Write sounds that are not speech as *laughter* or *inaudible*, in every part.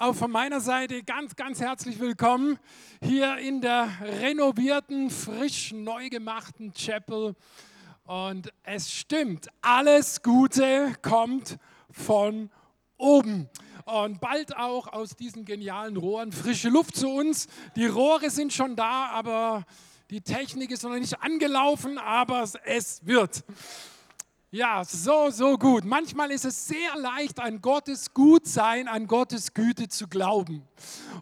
auch von meiner Seite ganz, ganz herzlich willkommen hier in der renovierten, frisch neu gemachten Chapel. Und es stimmt, alles Gute kommt von oben. Und bald auch aus diesen genialen Rohren frische Luft zu uns. Die Rohre sind schon da, aber die Technik ist noch nicht angelaufen, aber es wird. Ja, so, so gut. Manchmal ist es sehr leicht, an Gottes Gutsein, an Gottes Güte zu glauben.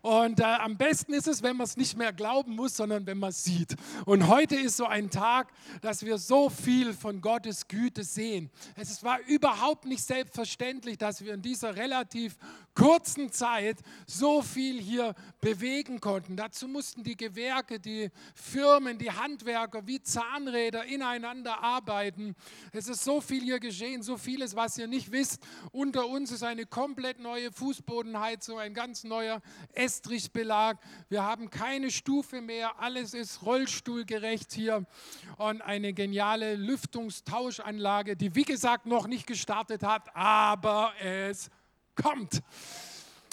Und äh, am besten ist es, wenn man es nicht mehr glauben muss, sondern wenn man es sieht. Und heute ist so ein Tag, dass wir so viel von Gottes Güte sehen. Es war überhaupt nicht selbstverständlich, dass wir in dieser relativ kurzen Zeit so viel hier bewegen konnten. Dazu mussten die Gewerke, die Firmen, die Handwerker wie Zahnräder ineinander arbeiten. Es ist so viel hier geschehen, so vieles, was ihr nicht wisst. Unter uns ist eine komplett neue Fußbodenheizung, ein ganz neuer Estrichbelag. Wir haben keine Stufe mehr, alles ist rollstuhlgerecht hier und eine geniale Lüftungstauschanlage, die wie gesagt noch nicht gestartet hat, aber es kommt.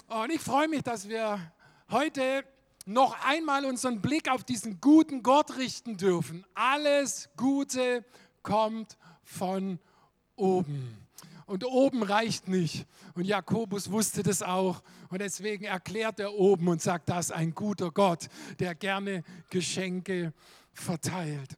Und ich freue mich, dass wir heute noch einmal unseren Blick auf diesen guten Gott richten dürfen. Alles Gute kommt von oben. Und oben reicht nicht. Und Jakobus wusste das auch. Und deswegen erklärt er oben und sagt, das ist ein guter Gott, der gerne Geschenke verteilt.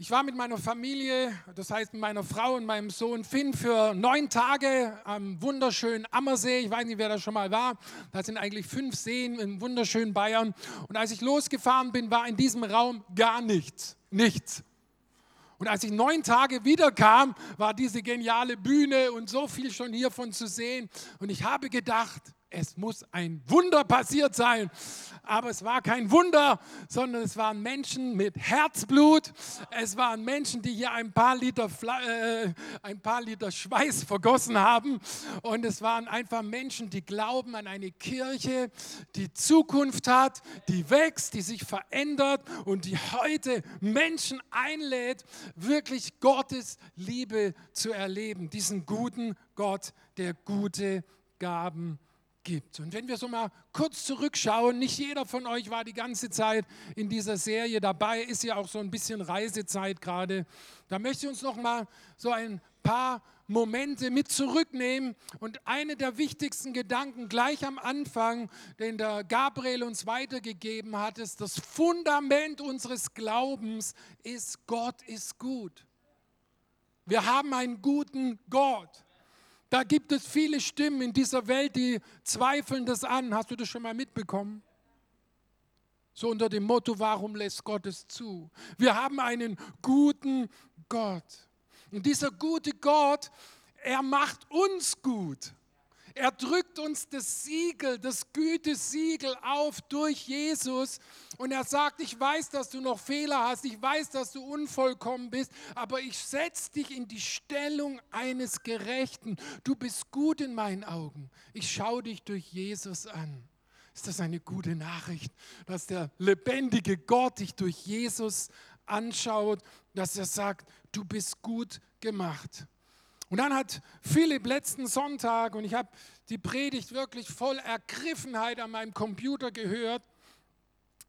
Ich war mit meiner Familie, das heißt mit meiner Frau und meinem Sohn Finn, für neun Tage am wunderschönen Ammersee. Ich weiß nicht, wer da schon mal war. Da sind eigentlich fünf Seen im wunderschönen Bayern. Und als ich losgefahren bin, war in diesem Raum gar nichts. Nichts. Und als ich neun Tage wiederkam, war diese geniale Bühne und so viel schon hiervon zu sehen. Und ich habe gedacht, es muss ein Wunder passiert sein. Aber es war kein Wunder, sondern es waren Menschen mit Herzblut. Es waren Menschen, die hier ein paar Liter, äh, ein paar Liter Schweiß vergossen haben. Und es waren einfach Menschen, die glauben an eine Kirche, die Zukunft hat, die wächst, die sich verändert und die heute Menschen einlädt, wirklich Gottes Liebe zu erleben. Diesen guten Gott, der gute Gaben gibt. Und wenn wir so mal kurz zurückschauen, nicht jeder von euch war die ganze Zeit in dieser Serie dabei, ist ja auch so ein bisschen Reisezeit gerade. Da möchte ich uns noch mal so ein paar Momente mit zurücknehmen. Und eine der wichtigsten Gedanken gleich am Anfang, den der Gabriel uns weitergegeben hat, ist, das Fundament unseres Glaubens ist, Gott ist gut. Wir haben einen guten Gott. Da gibt es viele Stimmen in dieser Welt, die zweifeln das an. Hast du das schon mal mitbekommen? So unter dem Motto, warum lässt Gott es zu? Wir haben einen guten Gott. Und dieser gute Gott, er macht uns gut. Er drückt uns das Siegel, das Gütesiegel auf durch Jesus und er sagt, ich weiß, dass du noch Fehler hast, ich weiß, dass du unvollkommen bist, aber ich setze dich in die Stellung eines Gerechten. Du bist gut in meinen Augen. Ich schaue dich durch Jesus an. Ist das eine gute Nachricht, dass der lebendige Gott dich durch Jesus anschaut, dass er sagt, du bist gut gemacht. Und dann hat Philipp letzten Sonntag, und ich habe die Predigt wirklich voll Ergriffenheit an meinem Computer gehört,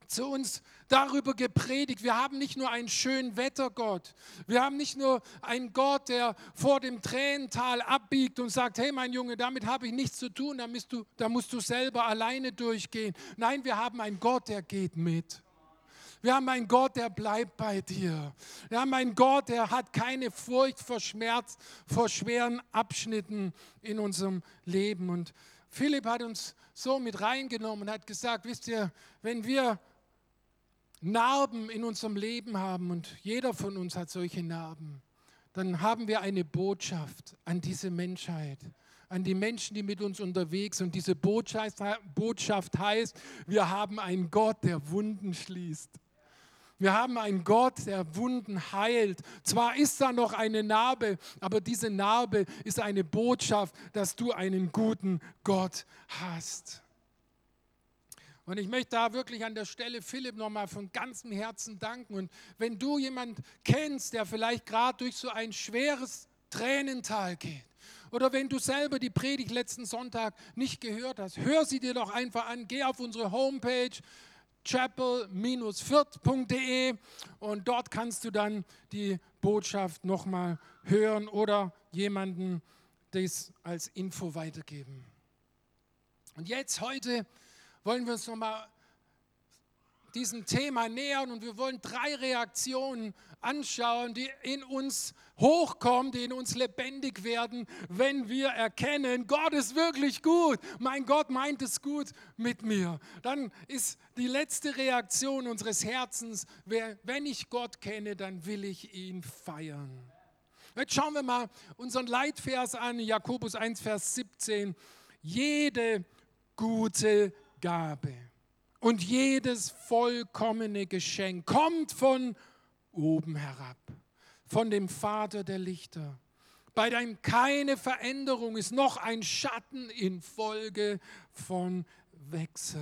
zu uns darüber gepredigt. Wir haben nicht nur einen schönen Wettergott. Wir haben nicht nur einen Gott, der vor dem Tränental abbiegt und sagt, hey mein Junge, damit habe ich nichts zu tun, da du, da musst du selber alleine durchgehen. Nein, wir haben einen Gott, der geht mit. Wir haben einen Gott, der bleibt bei dir. Wir haben einen Gott, der hat keine Furcht vor Schmerz, vor schweren Abschnitten in unserem Leben. Und Philipp hat uns so mit reingenommen und hat gesagt, wisst ihr, wenn wir Narben in unserem Leben haben und jeder von uns hat solche Narben, dann haben wir eine Botschaft an diese Menschheit an die Menschen, die mit uns unterwegs sind. Und diese Botschaft, Botschaft heißt, wir haben einen Gott, der Wunden schließt. Wir haben einen Gott, der Wunden heilt. Zwar ist da noch eine Narbe, aber diese Narbe ist eine Botschaft, dass du einen guten Gott hast. Und ich möchte da wirklich an der Stelle Philipp nochmal von ganzem Herzen danken. Und wenn du jemanden kennst, der vielleicht gerade durch so ein schweres Tränental geht Oder wenn du selber die Predigt letzten Sonntag nicht gehört hast, hör sie dir doch einfach an. Geh auf unsere Homepage chapel-viert.de und dort kannst du dann die Botschaft nochmal hören oder jemanden das als Info weitergeben. Und jetzt heute wollen wir uns nochmal diesem Thema nähern und wir wollen drei Reaktionen anschauen, die in uns hochkommen, die in uns lebendig werden, wenn wir erkennen, Gott ist wirklich gut, mein Gott meint es gut mit mir. Dann ist die letzte Reaktion unseres Herzens, wenn ich Gott kenne, dann will ich ihn feiern. Jetzt schauen wir mal unseren Leitvers an, Jakobus 1, Vers 17. Jede gute Gabe und jedes vollkommene Geschenk kommt von oben herab, von dem Vater der Lichter, bei dem keine Veränderung ist, noch ein Schatten infolge von Wechsel.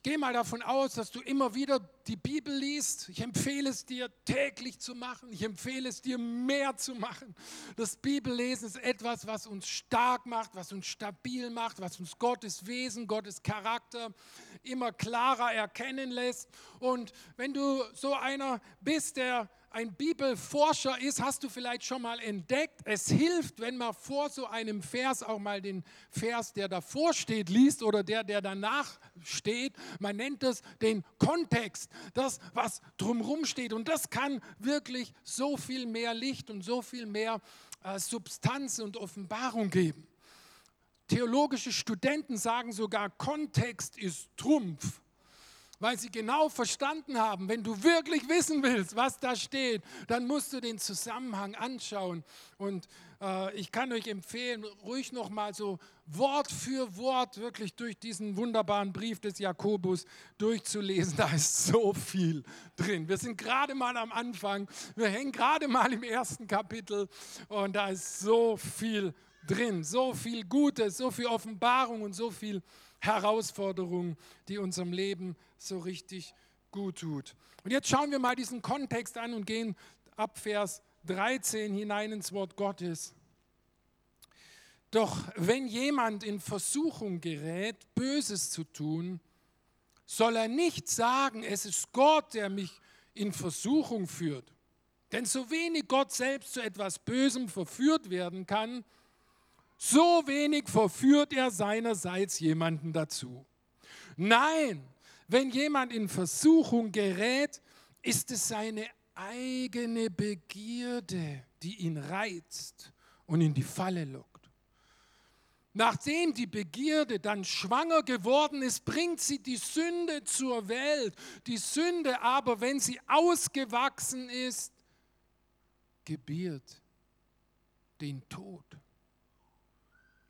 Ich gehe mal davon aus, dass du immer wieder die Bibel liest. Ich empfehle es dir täglich zu machen. Ich empfehle es dir mehr zu machen. Das Bibellesen ist etwas, was uns stark macht, was uns stabil macht, was uns Gottes Wesen, Gottes Charakter immer klarer erkennen lässt. Und wenn du so einer bist, der ein Bibelforscher ist, hast du vielleicht schon mal entdeckt, es hilft, wenn man vor so einem Vers auch mal den Vers, der davor steht, liest oder der, der danach steht. Man nennt es den Kontext, das, was drumherum steht. Und das kann wirklich so viel mehr Licht und so viel mehr äh, Substanz und Offenbarung geben. Theologische Studenten sagen sogar, Kontext ist Trumpf weil sie genau verstanden haben, wenn du wirklich wissen willst, was da steht, dann musst du den Zusammenhang anschauen. Und äh, ich kann euch empfehlen, ruhig nochmal so Wort für Wort wirklich durch diesen wunderbaren Brief des Jakobus durchzulesen. Da ist so viel drin. Wir sind gerade mal am Anfang, wir hängen gerade mal im ersten Kapitel und da ist so viel drin, so viel Gutes, so viel Offenbarung und so viel Herausforderung, die unserem Leben so richtig gut tut. Und jetzt schauen wir mal diesen Kontext an und gehen ab Vers 13 hinein ins Wort Gottes. Doch wenn jemand in Versuchung gerät, Böses zu tun, soll er nicht sagen, es ist Gott, der mich in Versuchung führt. Denn so wenig Gott selbst zu etwas Bösem verführt werden kann, so wenig verführt er seinerseits jemanden dazu. Nein, wenn jemand in Versuchung gerät, ist es seine eigene Begierde, die ihn reizt und in die Falle lockt. Nachdem die Begierde dann schwanger geworden ist, bringt sie die Sünde zur Welt. Die Sünde aber, wenn sie ausgewachsen ist, gebiert den Tod.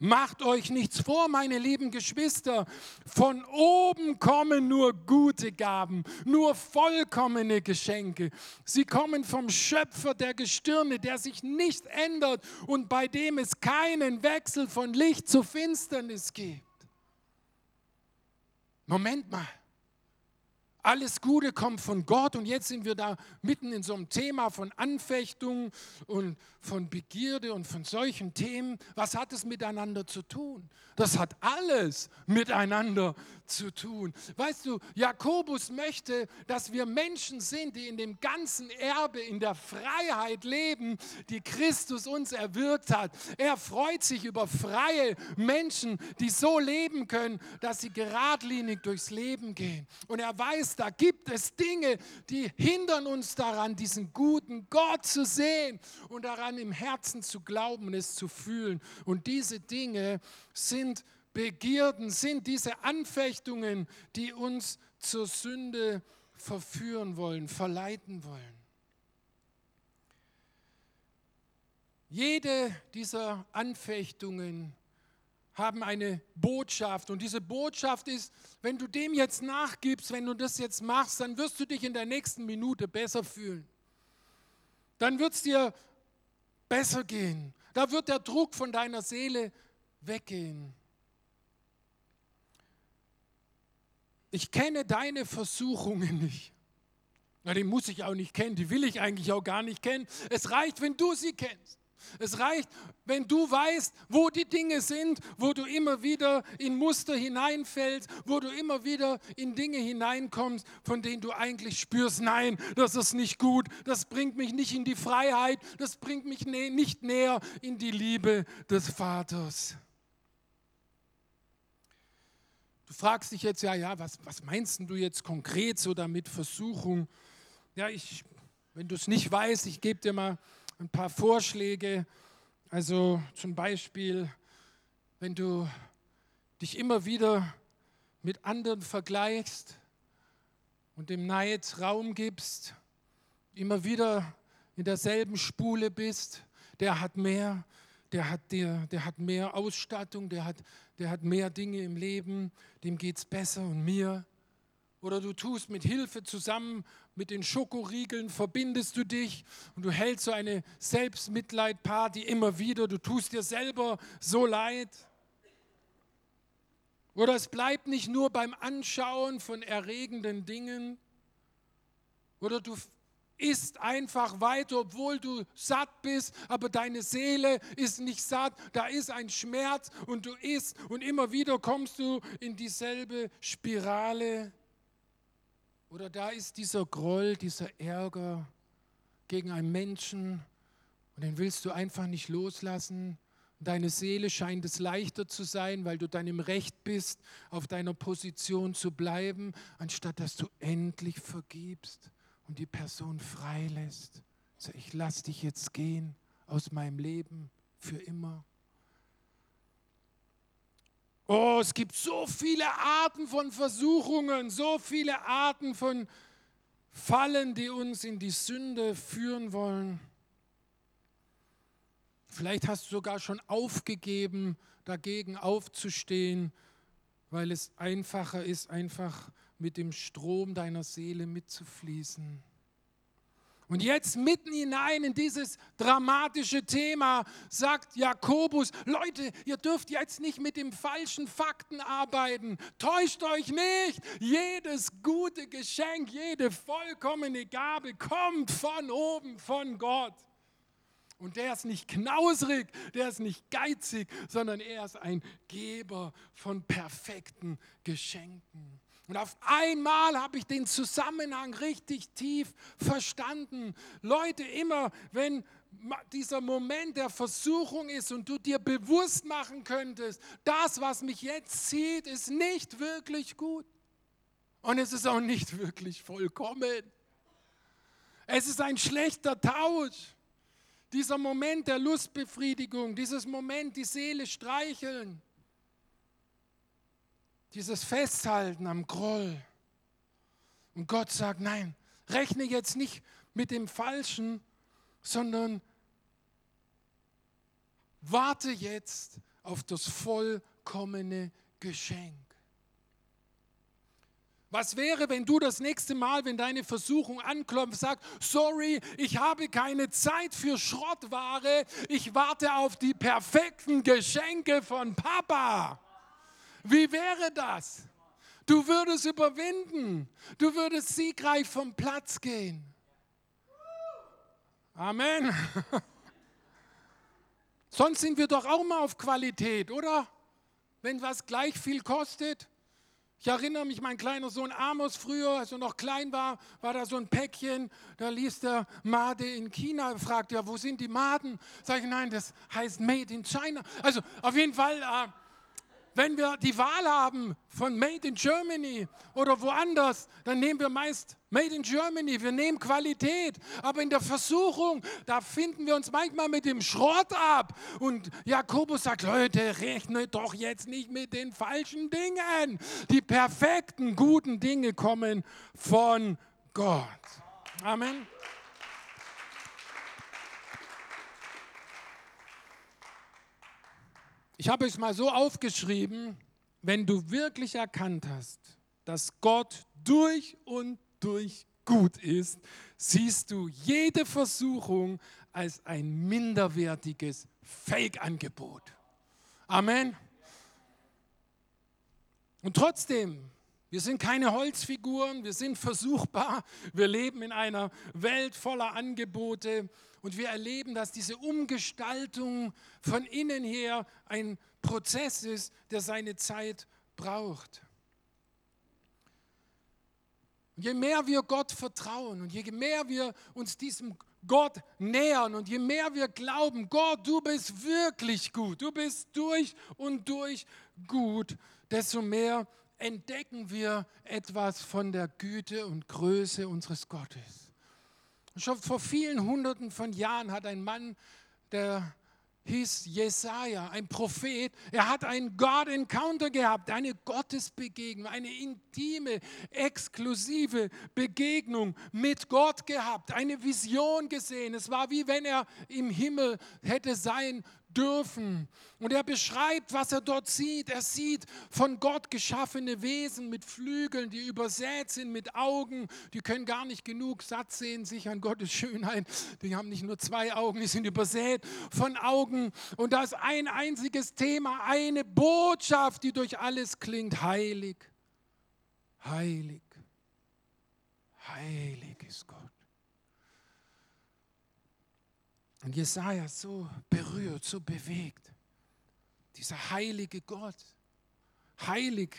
Macht euch nichts vor, meine lieben Geschwister. Von oben kommen nur gute Gaben, nur vollkommene Geschenke. Sie kommen vom Schöpfer der Gestirne, der sich nicht ändert und bei dem es keinen Wechsel von Licht zu Finsternis gibt. Moment mal. Alles Gute kommt von Gott und jetzt sind wir da mitten in so einem Thema von Anfechtung und von Begierde und von solchen Themen. Was hat es miteinander zu tun? Das hat alles miteinander zu tun. Weißt du, Jakobus möchte, dass wir Menschen sind, die in dem ganzen Erbe, in der Freiheit leben, die Christus uns erwirkt hat. Er freut sich über freie Menschen, die so leben können, dass sie geradlinig durchs Leben gehen. Und er weiß, da gibt es Dinge, die hindern uns daran, diesen guten Gott zu sehen und daran, im Herzen zu glauben und es zu fühlen. Und diese Dinge sind Begierden, sind diese Anfechtungen, die uns zur Sünde verführen wollen, verleiten wollen. Jede dieser Anfechtungen haben eine Botschaft. Und diese Botschaft ist, wenn du dem jetzt nachgibst, wenn du das jetzt machst, dann wirst du dich in der nächsten Minute besser fühlen. Dann wird es dir besser gehen. Da wird der Druck von deiner Seele weggehen. Ich kenne deine Versuchungen nicht. Na, die muss ich auch nicht kennen, die will ich eigentlich auch gar nicht kennen. Es reicht, wenn du sie kennst. Es reicht, wenn du weißt, wo die Dinge sind, wo du immer wieder in Muster hineinfällst, wo du immer wieder in Dinge hineinkommst, von denen du eigentlich spürst, nein, das ist nicht gut, das bringt mich nicht in die Freiheit, das bringt mich nicht näher in die Liebe des Vaters. Du fragst dich jetzt, ja, ja, was, was meinst du jetzt konkret so damit Versuchung? Ja, ich, wenn du es nicht weißt, ich gebe dir mal ein paar Vorschläge. Also zum Beispiel, wenn du dich immer wieder mit anderen vergleichst und dem Neid Raum gibst, immer wieder in derselben Spule bist, der hat mehr, der hat, der, der hat mehr Ausstattung, der hat, der hat mehr Dinge im Leben, dem geht es besser und mir. Oder du tust mit Hilfe zusammen mit den Schokoriegeln verbindest du dich und du hältst so eine Selbstmitleidparty immer wieder. Du tust dir selber so leid. Oder es bleibt nicht nur beim Anschauen von erregenden Dingen. Oder du isst einfach weiter, obwohl du satt bist, aber deine Seele ist nicht satt. Da ist ein Schmerz und du isst und immer wieder kommst du in dieselbe Spirale. Oder da ist dieser Groll, dieser Ärger gegen einen Menschen und den willst du einfach nicht loslassen. Deine Seele scheint es leichter zu sein, weil du dann im Recht bist, auf deiner Position zu bleiben, anstatt dass du endlich vergibst und die Person freilässt. So, ich lass dich jetzt gehen aus meinem Leben für immer. Oh, es gibt so viele Arten von Versuchungen, so viele Arten von Fallen, die uns in die Sünde führen wollen. Vielleicht hast du sogar schon aufgegeben, dagegen aufzustehen, weil es einfacher ist, einfach mit dem Strom deiner Seele mitzufließen. Und jetzt mitten hinein in dieses dramatische Thema sagt Jakobus, Leute, ihr dürft jetzt nicht mit den falschen Fakten arbeiten. Täuscht euch nicht. Jedes gute Geschenk, jede vollkommene Gabe kommt von oben, von Gott. Und der ist nicht knausrig, der ist nicht geizig, sondern er ist ein Geber von perfekten Geschenken. Und auf einmal habe ich den Zusammenhang richtig tief verstanden. Leute, immer wenn dieser Moment der Versuchung ist und du dir bewusst machen könntest, das, was mich jetzt zieht, ist nicht wirklich gut. Und es ist auch nicht wirklich vollkommen. Es ist ein schlechter Tausch. Dieser Moment der Lustbefriedigung, dieses Moment, die Seele streicheln, dieses Festhalten am Groll. Und Gott sagt, nein, rechne jetzt nicht mit dem Falschen, sondern warte jetzt auf das vollkommene Geschenk. Was wäre, wenn du das nächste Mal, wenn deine Versuchung anklopft, sagst, sorry, ich habe keine Zeit für Schrottware, ich warte auf die perfekten Geschenke von Papa. Wie wäre das? Du würdest überwinden. Du würdest siegreich vom Platz gehen. Amen. *laughs* Sonst sind wir doch auch mal auf Qualität, oder? Wenn was gleich viel kostet. Ich erinnere mich, mein kleiner Sohn Amos früher, als er noch klein war, war da so ein Päckchen, da ließ der Made in China, fragt ja, wo sind die Maden? Sag ich, nein, das heißt Made in China. Also auf jeden Fall, äh, wenn wir die Wahl haben von Made in Germany oder woanders, dann nehmen wir meist Made in Germany. Wir nehmen Qualität. Aber in der Versuchung, da finden wir uns manchmal mit dem Schrott ab. Und Jakobus sagt, Leute, rechne doch jetzt nicht mit den falschen Dingen. Die perfekten, guten Dinge kommen von Gott. Amen. Ich habe es mal so aufgeschrieben, wenn du wirklich erkannt hast, dass Gott durch und durch gut ist, siehst du jede Versuchung als ein minderwertiges Fake-Angebot. Amen. Und trotzdem, Wir sind keine Holzfiguren, wir sind versuchbar. Wir leben in einer Welt voller Angebote und wir erleben, dass diese Umgestaltung von innen her ein Prozess ist, der seine Zeit braucht. Und je mehr wir Gott vertrauen und je mehr wir uns diesem Gott nähern und je mehr wir glauben, Gott, du bist wirklich gut, du bist durch und durch gut, desto mehr entdecken wir etwas von der Güte und Größe unseres Gottes. Schon vor vielen Hunderten von Jahren hat ein Mann, der hieß Jesaja, ein Prophet. Er hat einen God-Encounter gehabt, eine Gottesbegegnung, eine intime, exklusive Begegnung mit Gott gehabt, eine Vision gesehen. Es war wie wenn er im Himmel hätte sein dürfen. Und er beschreibt, was er dort sieht. Er sieht von Gott geschaffene Wesen mit Flügeln, die übersät sind mit Augen. Die können gar nicht genug satt sehen, sich an Gottes Schönheit. Die haben nicht nur zwei Augen, die sind übersät von Augen. Und da ist ein einziges Thema, eine Botschaft, die durch alles klingt. Heilig, heilig, heilig ist Gott. Und Jesaja so berührt, so bewegt. Dieser heilige Gott. Heilig.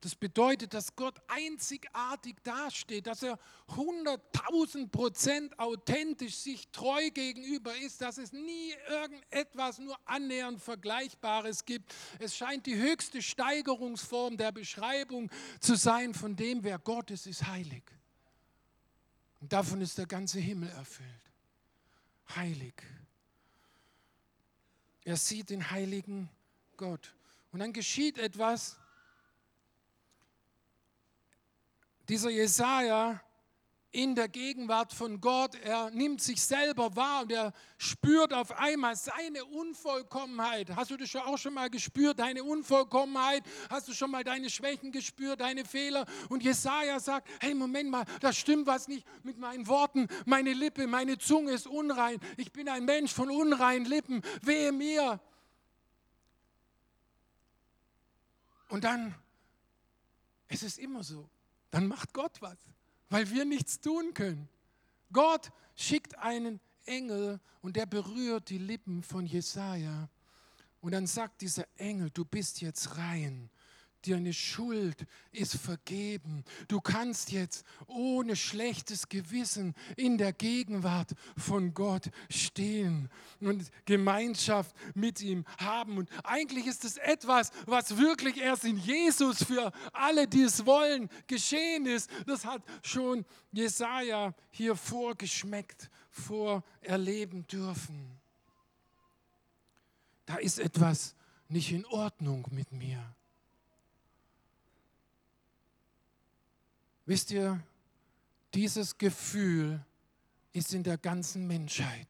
Das bedeutet, dass Gott einzigartig dasteht, dass er 100.000 Prozent authentisch sich treu gegenüber ist, dass es nie irgendetwas nur annähernd Vergleichbares gibt. Es scheint die höchste Steigerungsform der Beschreibung zu sein von dem, wer Gott ist, ist heilig. Und davon ist der ganze Himmel erfüllt heilig. Er sieht den heiligen Gott. Und dann geschieht etwas. Dieser Jesaja in der Gegenwart von Gott. Er nimmt sich selber wahr und er spürt auf einmal seine Unvollkommenheit. Hast du das auch schon mal gespürt, deine Unvollkommenheit? Hast du schon mal deine Schwächen gespürt, deine Fehler? Und Jesaja sagt: Hey, Moment mal, da stimmt was nicht mit meinen Worten. Meine Lippe, meine Zunge ist unrein. Ich bin ein Mensch von unreinen Lippen. Wehe mir. Und dann, es ist immer so, dann macht Gott was weil wir nichts tun können. Gott schickt einen Engel und der berührt die Lippen von Jesaja. Und dann sagt dieser Engel: Du bist jetzt rein Deine Schuld ist vergeben. Du kannst jetzt ohne schlechtes Gewissen in der Gegenwart von Gott stehen und Gemeinschaft mit ihm haben. Und eigentlich ist es etwas, was wirklich erst in Jesus für alle, die es wollen, geschehen ist. Das hat schon Jesaja hier vorgeschmeckt, vorerleben dürfen. Da ist etwas nicht in Ordnung mit mir. Wisst ihr, dieses Gefühl ist in der ganzen Menschheit.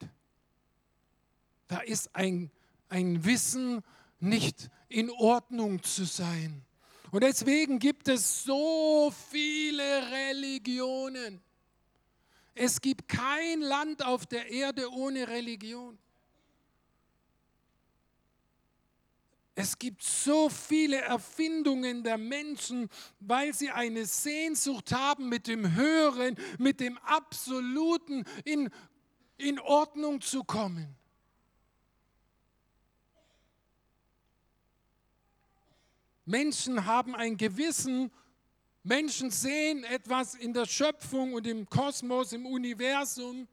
Da ist ein, ein Wissen, nicht in Ordnung zu sein. Und deswegen gibt es so viele Religionen. Es gibt kein Land auf der Erde ohne Religion. Es gibt so viele Erfindungen der Menschen, weil sie eine Sehnsucht haben, mit dem Höheren, mit dem Absoluten in, in Ordnung zu kommen. Menschen haben ein Gewissen, Menschen sehen etwas in der Schöpfung und im Kosmos, im Universum.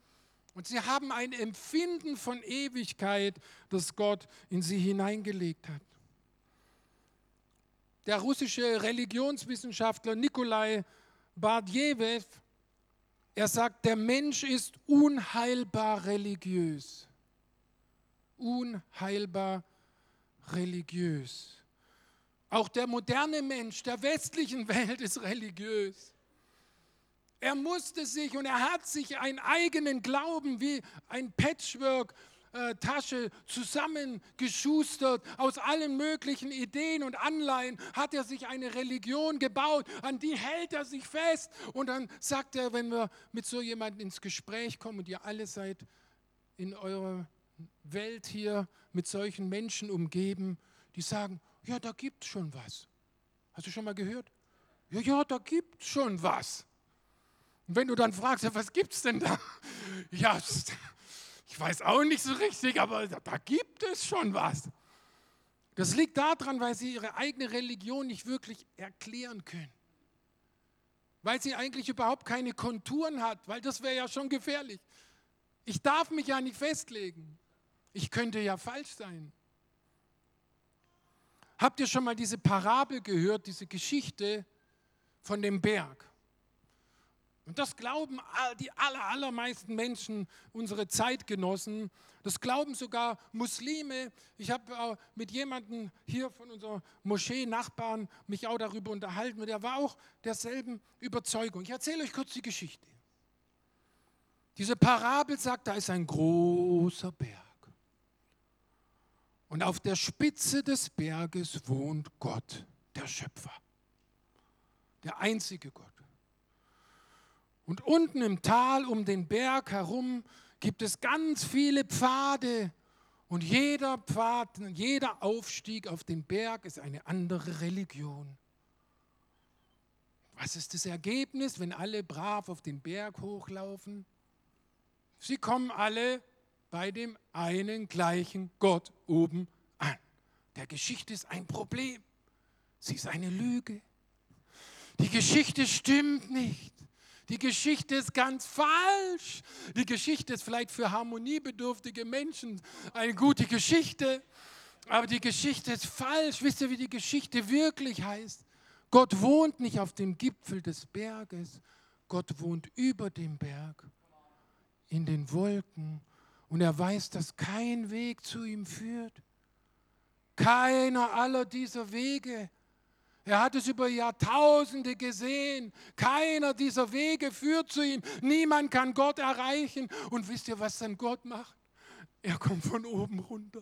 Und sie haben ein Empfinden von Ewigkeit, das Gott in sie hineingelegt hat der russische Religionswissenschaftler Nikolai Bardjewew, er sagt, der Mensch ist unheilbar religiös. Unheilbar religiös. Auch der moderne Mensch der westlichen Welt ist religiös. Er musste sich und er hat sich einen eigenen Glauben wie ein Patchwork äh, Tasche zusammengeschustert. Aus allen möglichen Ideen und Anleihen hat er sich eine Religion gebaut, an die hält er sich fest. Und dann sagt er, wenn wir mit so jemandem ins Gespräch kommen und ihr alle seid in eurer Welt hier mit solchen Menschen umgeben, die sagen, ja, da gibt es schon was. Hast du schon mal gehört? Ja, ja, da gibt es schon was. Und wenn du dann fragst, ja, was gibt es denn da? *laughs* Ja, ich weiß auch nicht so richtig, aber da gibt es schon was. Das liegt daran, weil sie ihre eigene Religion nicht wirklich erklären können. Weil sie eigentlich überhaupt keine Konturen hat, weil das wäre ja schon gefährlich. Ich darf mich ja nicht festlegen. Ich könnte ja falsch sein. Habt ihr schon mal diese Parabel gehört, diese Geschichte von dem Berg? Und das glauben die aller, allermeisten Menschen, unsere Zeitgenossen. Das glauben sogar Muslime. Ich habe mit jemandem hier von unserer Moschee-Nachbarn mich auch darüber unterhalten. Und der war auch derselben Überzeugung. Ich erzähle euch kurz die Geschichte. Diese Parabel sagt, da ist ein großer Berg. Und auf der Spitze des Berges wohnt Gott, der Schöpfer. Der einzige Gott. Und unten im Tal um den Berg herum gibt es ganz viele Pfade. Und jeder Pfad, jeder Aufstieg auf den Berg ist eine andere Religion. Was ist das Ergebnis, wenn alle brav auf den Berg hochlaufen? Sie kommen alle bei dem einen gleichen Gott oben an. Der Geschichte ist ein Problem. Sie ist eine Lüge. Die Geschichte stimmt nicht. Die Geschichte ist ganz falsch. Die Geschichte ist vielleicht für harmoniebedürftige Menschen eine gute Geschichte, aber die Geschichte ist falsch. Wisst ihr, wie die Geschichte wirklich heißt? Gott wohnt nicht auf dem Gipfel des Berges, Gott wohnt über dem Berg, in den Wolken. Und er weiß, dass kein Weg zu ihm führt. Keiner aller dieser Wege er hat es über Jahrtausende gesehen. Keiner dieser Wege führt zu ihm. Niemand kann Gott erreichen. Und wisst ihr, was dann Gott macht? Er kommt von oben runter.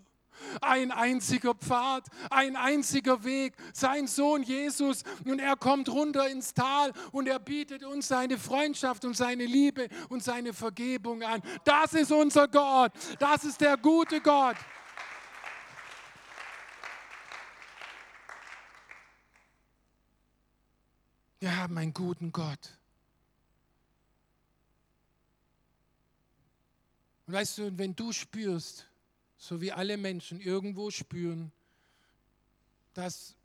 Ein einziger Pfad, ein einziger Weg, sein Sohn Jesus. Und er kommt runter ins Tal und er bietet uns seine Freundschaft und seine Liebe und seine Vergebung an. Das ist unser Gott. Das ist der gute Gott. Wir haben einen guten Gott. Und weißt du, wenn du spürst, so wie alle Menschen irgendwo spüren, dass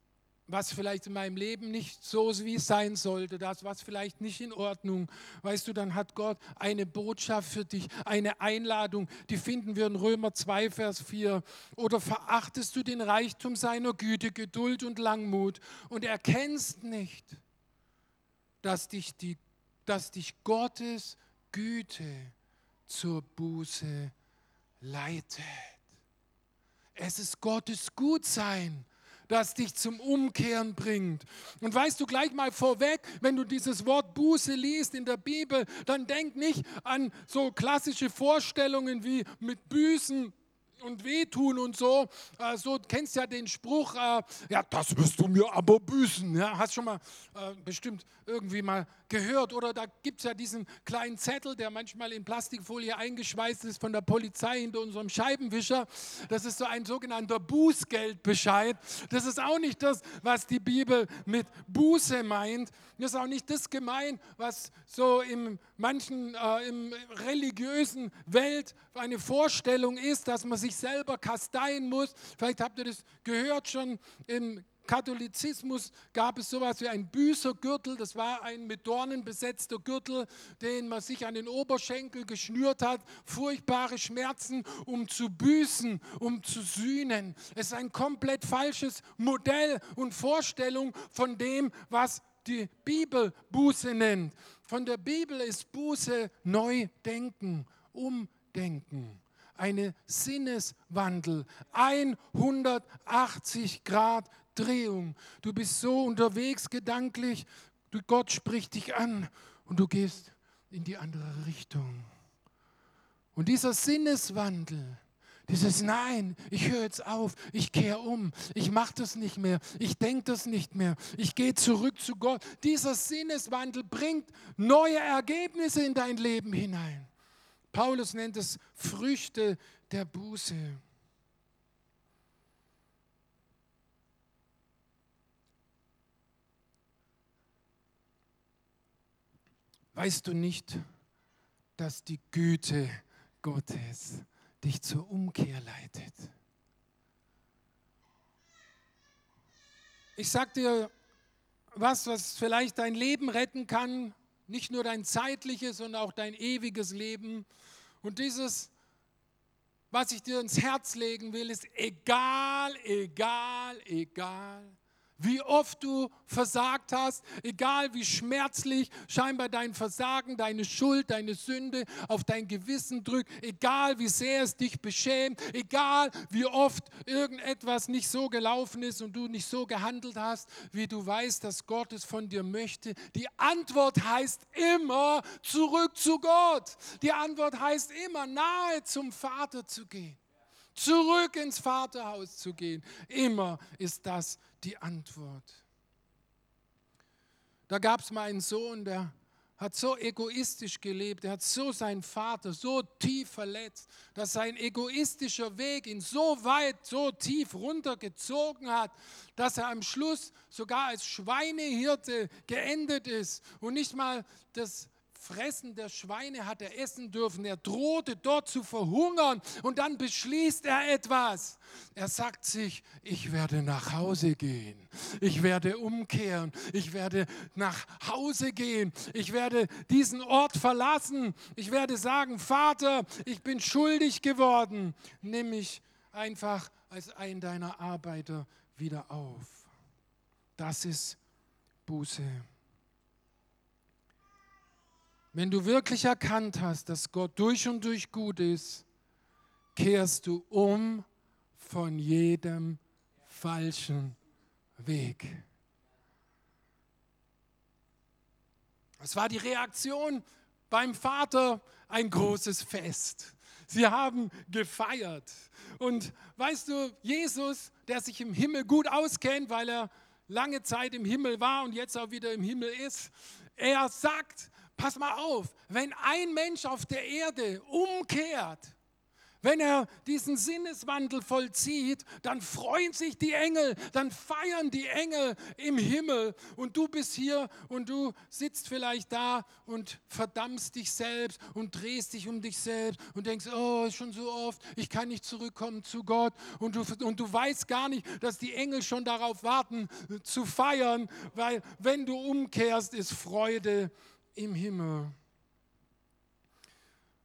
was vielleicht in meinem Leben nicht so wie es sein sollte, das, was vielleicht nicht in Ordnung, weißt du, dann hat Gott eine Botschaft für dich, eine Einladung, die finden wir in Römer 2, Vers 4. Oder verachtest du den Reichtum seiner Güte, Geduld und Langmut und erkennst nicht, dass dich, die, dass dich Gottes Güte zur Buße leitet. Es ist Gottes Gutsein, das dich zum Umkehren bringt. Und weißt du gleich mal vorweg, wenn du dieses Wort Buße liest in der Bibel, dann denk nicht an so klassische Vorstellungen wie mit Büßen und wehtun und so. Äh, so kennst ja den Spruch, äh, ja, das wirst du mir aber büßen. Ja, hast schon mal äh, bestimmt irgendwie mal gehört. Oder da gibt es ja diesen kleinen Zettel, der manchmal in Plastikfolie eingeschweißt ist von der Polizei hinter unserem Scheibenwischer. Das ist so ein sogenannter Bußgeldbescheid. Das ist auch nicht das, was die Bibel mit Buße meint. Das ist auch nicht das gemeint, was so in manchen äh, im religiösen Welt eine Vorstellung ist, dass man sich selber kasteien muss. Vielleicht habt ihr das gehört schon im Katholizismus gab es sowas wie ein Büßergürtel. Das war ein mit Dornen besetzter Gürtel, den man sich an den Oberschenkel geschnürt hat. Furchtbare Schmerzen, um zu büßen, um zu sühnen. Es ist ein komplett falsches Modell und Vorstellung von dem, was die Bibel Buße nennt. Von der Bibel ist Buße Neudenken, Umdenken eine Sinneswandel, 180 Grad Drehung. Du bist so unterwegs gedanklich, Gott spricht dich an und du gehst in die andere Richtung. Und dieser Sinneswandel, dieses Nein, ich höre jetzt auf, ich kehre um, ich mache das nicht mehr, ich denke das nicht mehr, ich gehe zurück zu Gott. Dieser Sinneswandel bringt neue Ergebnisse in dein Leben hinein. Paulus nennt es Früchte der Buße. Weißt du nicht, dass die Güte Gottes dich zur Umkehr leitet? Ich sag dir was, was vielleicht dein Leben retten kann, nicht nur dein zeitliches, sondern auch dein ewiges Leben. Und dieses, was ich dir ins Herz legen will, ist egal, egal, egal, wie oft du versagt hast, egal wie schmerzlich scheinbar dein Versagen, deine Schuld, deine Sünde auf dein Gewissen drückt, egal wie sehr es dich beschämt, egal wie oft irgendetwas nicht so gelaufen ist und du nicht so gehandelt hast, wie du weißt, dass Gott es von dir möchte. Die Antwort heißt immer zurück zu Gott. Die Antwort heißt immer nahe zum Vater zu gehen zurück ins Vaterhaus zu gehen. Immer ist das die Antwort. Da gab es mal einen Sohn, der hat so egoistisch gelebt, er hat so seinen Vater so tief verletzt, dass sein egoistischer Weg ihn so weit, so tief runtergezogen hat, dass er am Schluss sogar als Schweinehirte geendet ist und nicht mal das Fressen der Schweine hat er essen dürfen. Er drohte dort zu verhungern und dann beschließt er etwas. Er sagt sich, ich werde nach Hause gehen. Ich werde umkehren. Ich werde nach Hause gehen. Ich werde diesen Ort verlassen. Ich werde sagen, Vater, ich bin schuldig geworden. Nimm mich einfach als ein deiner Arbeiter wieder auf. Das ist Buße. Wenn du wirklich erkannt hast, dass Gott durch und durch gut ist, kehrst du um von jedem falschen Weg. Es war die Reaktion beim Vater ein großes Fest. Sie haben gefeiert. Und weißt du, Jesus, der sich im Himmel gut auskennt, weil er lange Zeit im Himmel war und jetzt auch wieder im Himmel ist, er sagt, pass mal auf, wenn ein Mensch auf der Erde umkehrt, wenn er diesen Sinneswandel vollzieht, dann freuen sich die Engel, dann feiern die Engel im Himmel. Und du bist hier und du sitzt vielleicht da und verdammst dich selbst und drehst dich um dich selbst und denkst, oh, schon so oft, ich kann nicht zurückkommen zu Gott. Und du, und du weißt gar nicht, dass die Engel schon darauf warten zu feiern, weil wenn du umkehrst, ist Freude im Himmel.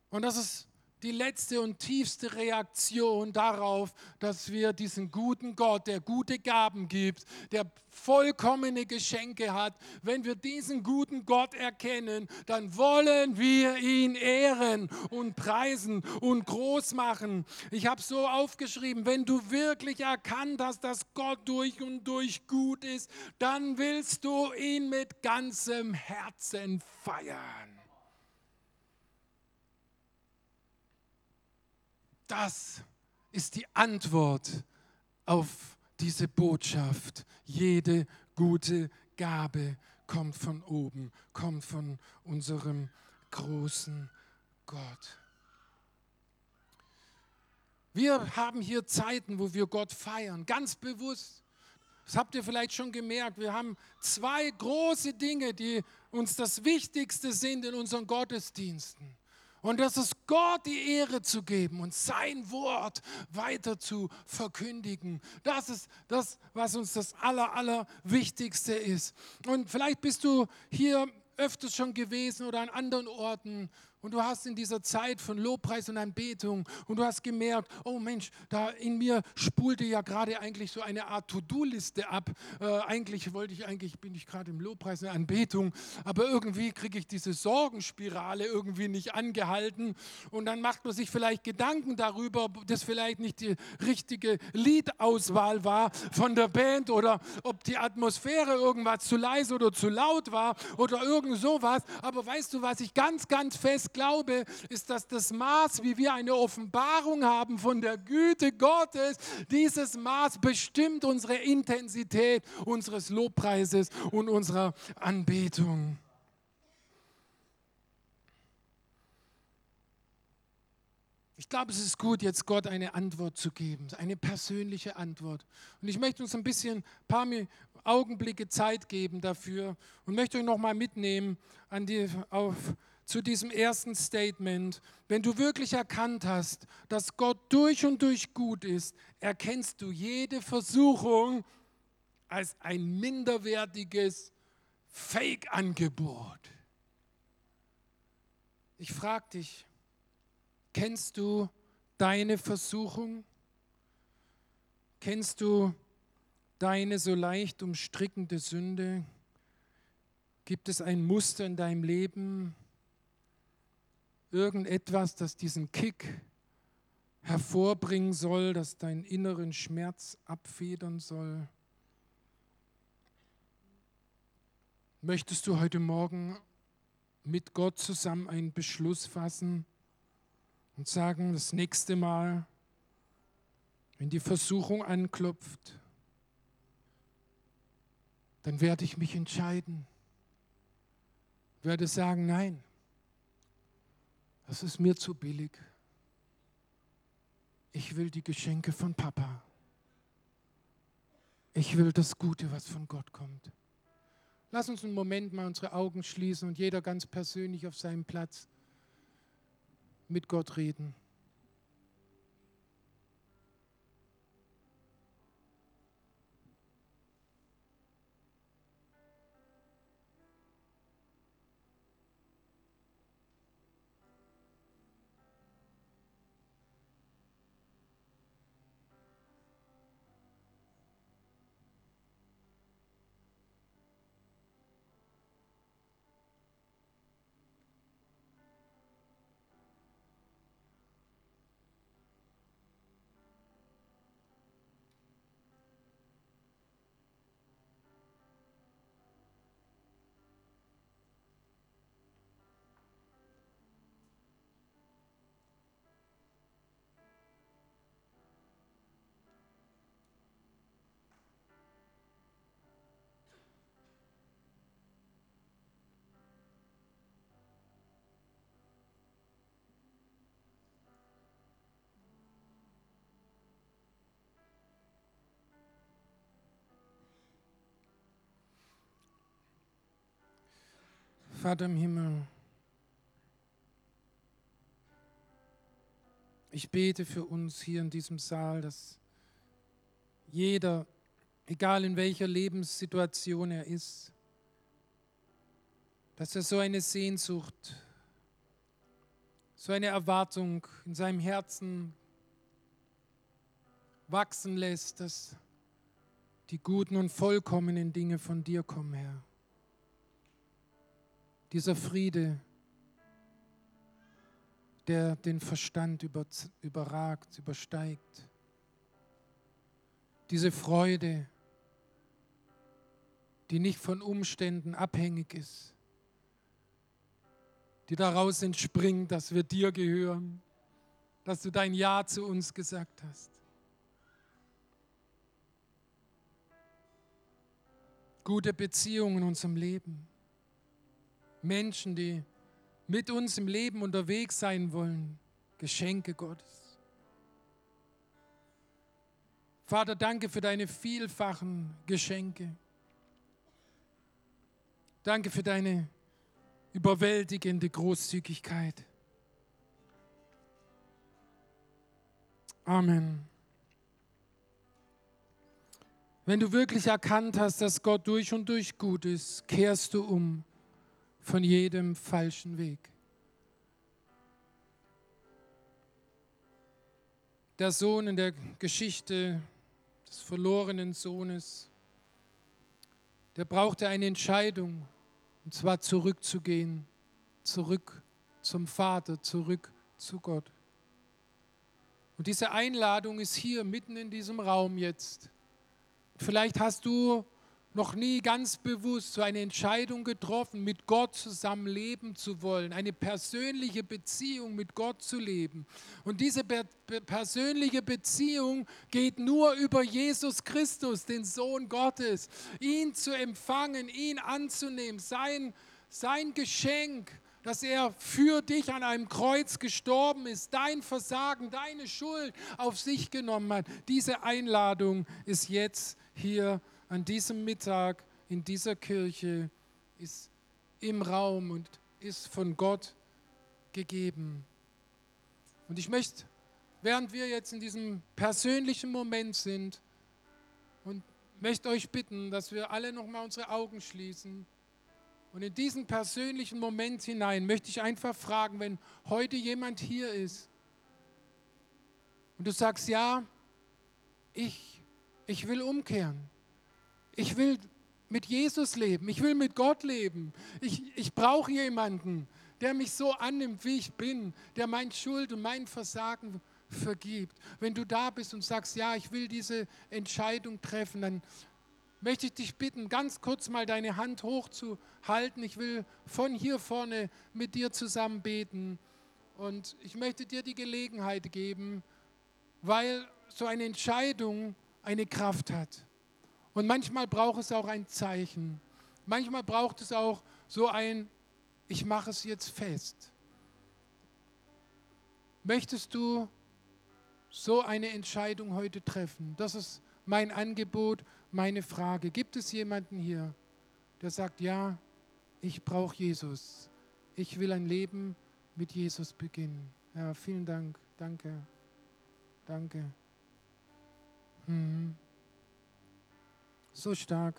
Und das ist die letzte und tiefste Reaktion darauf, dass wir diesen guten Gott, der gute Gaben gibt, der vollkommene Geschenke hat, wenn wir diesen guten Gott erkennen, dann wollen wir ihn ehren und preisen und groß machen. Ich habe so aufgeschrieben, wenn du wirklich erkannt hast, dass Gott durch und durch gut ist, dann willst du ihn mit ganzem Herzen feiern. Das ist die Antwort auf diese Botschaft. Jede gute Gabe kommt von oben, kommt von unserem großen Gott. Wir haben hier Zeiten, wo wir Gott feiern, ganz bewusst. Das habt ihr vielleicht schon gemerkt. Wir haben zwei große Dinge, die uns das Wichtigste sind in unseren Gottesdiensten. Und das ist Gott die Ehre zu geben und sein Wort weiter zu verkündigen. Das ist das, was uns das Aller, Allerwichtigste ist. Und vielleicht bist du hier öfters schon gewesen oder an anderen Orten und du hast in dieser Zeit von Lobpreis und Anbetung und du hast gemerkt, oh Mensch, da in mir spulte ja gerade eigentlich so eine Art To-Do-Liste ab. Äh, eigentlich wollte ich eigentlich, bin ich gerade im Lobpreis und Anbetung, aber irgendwie kriege ich diese Sorgenspirale irgendwie nicht angehalten. Und dann macht man sich vielleicht Gedanken darüber, ob das vielleicht nicht die richtige Liedauswahl war von der Band oder ob die Atmosphäre irgendwas zu leise oder zu laut war oder irgend sowas. Aber weißt du, was ich ganz, ganz fest glaube, ist, dass das Maß, wie wir eine Offenbarung haben von der Güte Gottes, dieses Maß bestimmt unsere Intensität unseres Lobpreises und unserer Anbetung. Ich glaube, es ist gut, jetzt Gott eine Antwort zu geben, eine persönliche Antwort. Und ich möchte uns ein bisschen, ein paar Augenblicke Zeit geben dafür und möchte euch nochmal mitnehmen an die, auf, zu diesem ersten Statement. Wenn du wirklich erkannt hast, dass Gott durch und durch gut ist, erkennst du jede Versuchung als ein minderwertiges Fake-Angebot. Ich frage dich, kennst du deine Versuchung? Kennst du deine so leicht umstrickende Sünde? Gibt es ein Muster in deinem Leben? Irgendetwas, das diesen Kick hervorbringen soll, das deinen inneren Schmerz abfedern soll? Möchtest du heute Morgen mit Gott zusammen einen Beschluss fassen und sagen, das nächste Mal, wenn die Versuchung anklopft, dann werde ich mich entscheiden. Werde sagen, nein, das ist mir zu billig. Ich will die Geschenke von Papa. Ich will das Gute, was von Gott kommt. Lass uns einen Moment mal unsere Augen schließen und jeder ganz persönlich auf seinem Platz mit Gott reden. Vater im Himmel, ich bete für uns hier in diesem Saal, dass jeder, egal in welcher Lebenssituation er ist, dass er so eine Sehnsucht, so eine Erwartung in seinem Herzen wachsen lässt, dass die guten und vollkommenen Dinge von dir kommen, Herr dieser Friede, der den Verstand überragt, übersteigt. Diese Freude, die nicht von Umständen abhängig ist, die daraus entspringt, dass wir dir gehören, dass du dein Ja zu uns gesagt hast. Gute Beziehungen in unserem Leben. Menschen, die mit uns im Leben unterwegs sein wollen. Geschenke Gottes. Vater, danke für deine vielfachen Geschenke. Danke für deine überwältigende Großzügigkeit. Amen. Wenn du wirklich erkannt hast, dass Gott durch und durch gut ist, kehrst du um von jedem falschen Weg. Der Sohn in der Geschichte des verlorenen Sohnes, der brauchte eine Entscheidung, und zwar zurückzugehen, zurück zum Vater, zurück zu Gott. Und diese Einladung ist hier mitten in diesem Raum jetzt. Vielleicht hast du noch nie ganz bewusst so eine Entscheidung getroffen, mit Gott zusammen leben zu wollen, eine persönliche Beziehung mit Gott zu leben. Und diese persönliche Beziehung geht nur über Jesus Christus, den Sohn Gottes. Ihn zu empfangen, ihn anzunehmen, sein, sein Geschenk, dass er für dich an einem Kreuz gestorben ist, dein Versagen, deine Schuld auf sich genommen hat. Diese Einladung ist jetzt hier an diesem Mittag in dieser Kirche, ist im Raum und ist von Gott gegeben. Und ich möchte, während wir jetzt in diesem persönlichen Moment sind, und möchte euch bitten, dass wir alle nochmal unsere Augen schließen. Und in diesen persönlichen Moment hinein möchte ich einfach fragen, wenn heute jemand hier ist und du sagst, ja, ich, ich will umkehren. Ich will mit Jesus leben. Ich will mit Gott leben. Ich, ich brauche jemanden, der mich so annimmt, wie ich bin, der mein Schuld und mein Versagen vergibt. Wenn du da bist und sagst, ja, ich will diese Entscheidung treffen, dann möchte ich dich bitten, ganz kurz mal deine Hand hochzuhalten. Ich will von hier vorne mit dir zusammen beten. Und ich möchte dir die Gelegenheit geben, weil so eine Entscheidung eine Kraft hat. Und manchmal braucht es auch ein Zeichen. Manchmal braucht es auch so ein, ich mache es jetzt fest. Möchtest du so eine Entscheidung heute treffen? Das ist mein Angebot, meine Frage. Gibt es jemanden hier, der sagt, ja, ich brauche Jesus. Ich will ein Leben mit Jesus beginnen. Ja, vielen Dank. Danke. Danke. Mhm. So stark.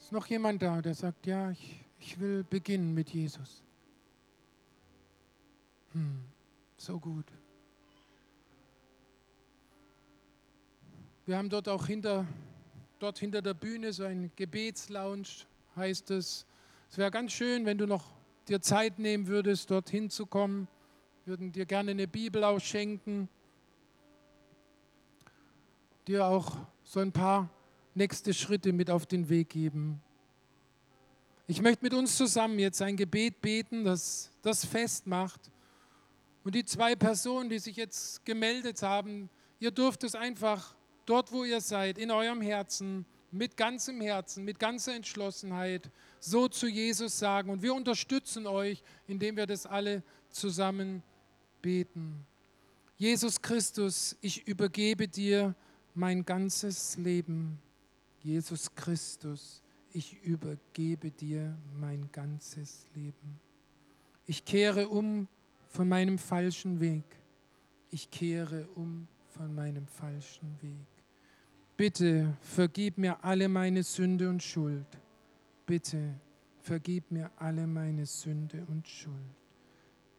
Ist noch jemand da, der sagt, ja, ich, ich will beginnen mit Jesus. Hm, so gut. Wir haben dort auch hinter, dort hinter der Bühne so ein Gebetslounge, heißt es. Es wäre ganz schön, wenn du noch dir Zeit nehmen würdest, dorthin zu kommen. Wir würden dir gerne eine Bibel ausschenken, dir auch so ein paar nächste Schritte mit auf den Weg geben. Ich möchte mit uns zusammen jetzt ein Gebet beten, das das festmacht. Und die zwei Personen, die sich jetzt gemeldet haben, ihr dürft es einfach dort, wo ihr seid, in eurem Herzen, mit ganzem Herzen, mit ganzer Entschlossenheit so zu Jesus sagen. Und wir unterstützen euch, indem wir das alle zusammen beten. Jesus Christus, ich übergebe dir mein ganzes Leben. Jesus Christus, ich übergebe dir mein ganzes Leben. Ich kehre um von meinem falschen Weg. Ich kehre um von meinem falschen Weg. Bitte vergib mir alle meine Sünde und Schuld. Bitte vergib mir alle meine Sünde und Schuld.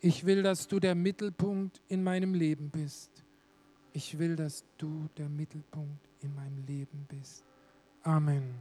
Ich will, dass du der Mittelpunkt in meinem Leben bist. Ich will, dass du der Mittelpunkt in meinem Leben bist. Amen.